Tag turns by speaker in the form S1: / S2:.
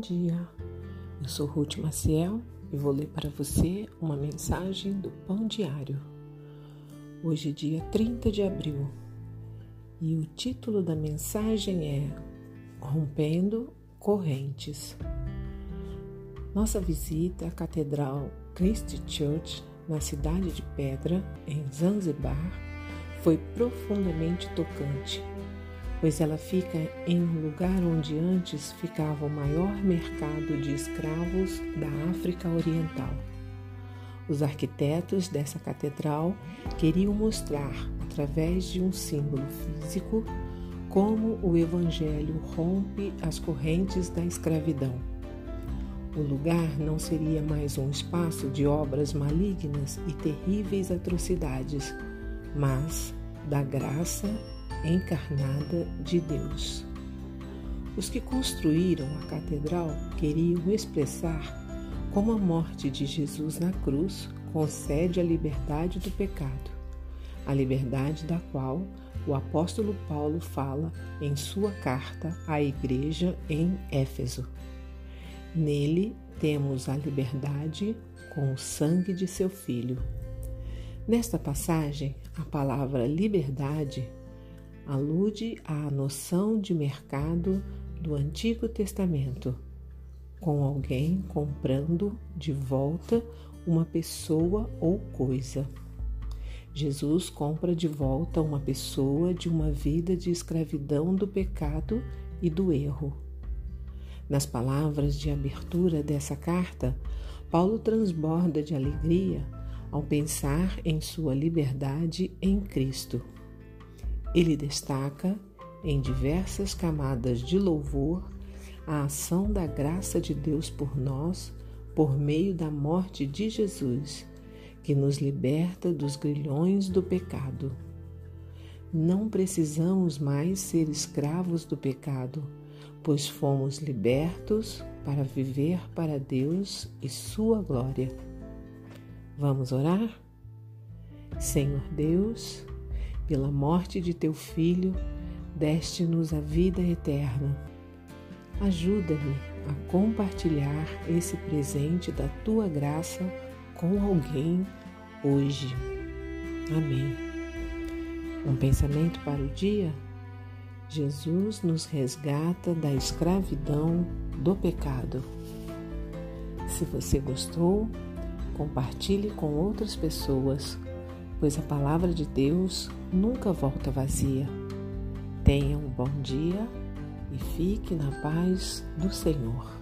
S1: dia, eu sou Ruth Maciel e vou ler para você uma mensagem do Pão Diário. Hoje dia 30 de abril e o título da mensagem é Rompendo Correntes. Nossa visita à Catedral Christ Church, na cidade de Pedra, em Zanzibar, foi profundamente tocante pois ela fica em um lugar onde antes ficava o maior mercado de escravos da África Oriental. Os arquitetos dessa catedral queriam mostrar, através de um símbolo físico, como o Evangelho rompe as correntes da escravidão. O lugar não seria mais um espaço de obras malignas e terríveis atrocidades, mas da graça encarnada de Deus. Os que construíram a catedral queriam expressar como a morte de Jesus na cruz concede a liberdade do pecado, a liberdade da qual o apóstolo Paulo fala em sua carta à igreja em Éfeso. Nele temos a liberdade com o sangue de seu filho. Nesta passagem, a palavra liberdade alude à noção de mercado do Antigo Testamento, com alguém comprando de volta uma pessoa ou coisa. Jesus compra de volta uma pessoa de uma vida de escravidão do pecado e do erro. Nas palavras de abertura dessa carta, Paulo transborda de alegria ao pensar em sua liberdade em Cristo. Ele destaca, em diversas camadas de louvor, a ação da graça de Deus por nós por meio da morte de Jesus, que nos liberta dos grilhões do pecado. Não precisamos mais ser escravos do pecado, pois fomos libertos para viver para Deus e Sua glória. Vamos orar? Senhor Deus, pela morte de teu filho, deste-nos a vida eterna. Ajuda-me a compartilhar esse presente da tua graça com alguém hoje. Amém. Um pensamento para o dia? Jesus nos resgata da escravidão do pecado. Se você gostou, compartilhe com outras pessoas pois a palavra de Deus nunca volta vazia. Tenha um bom dia e fique na paz do Senhor.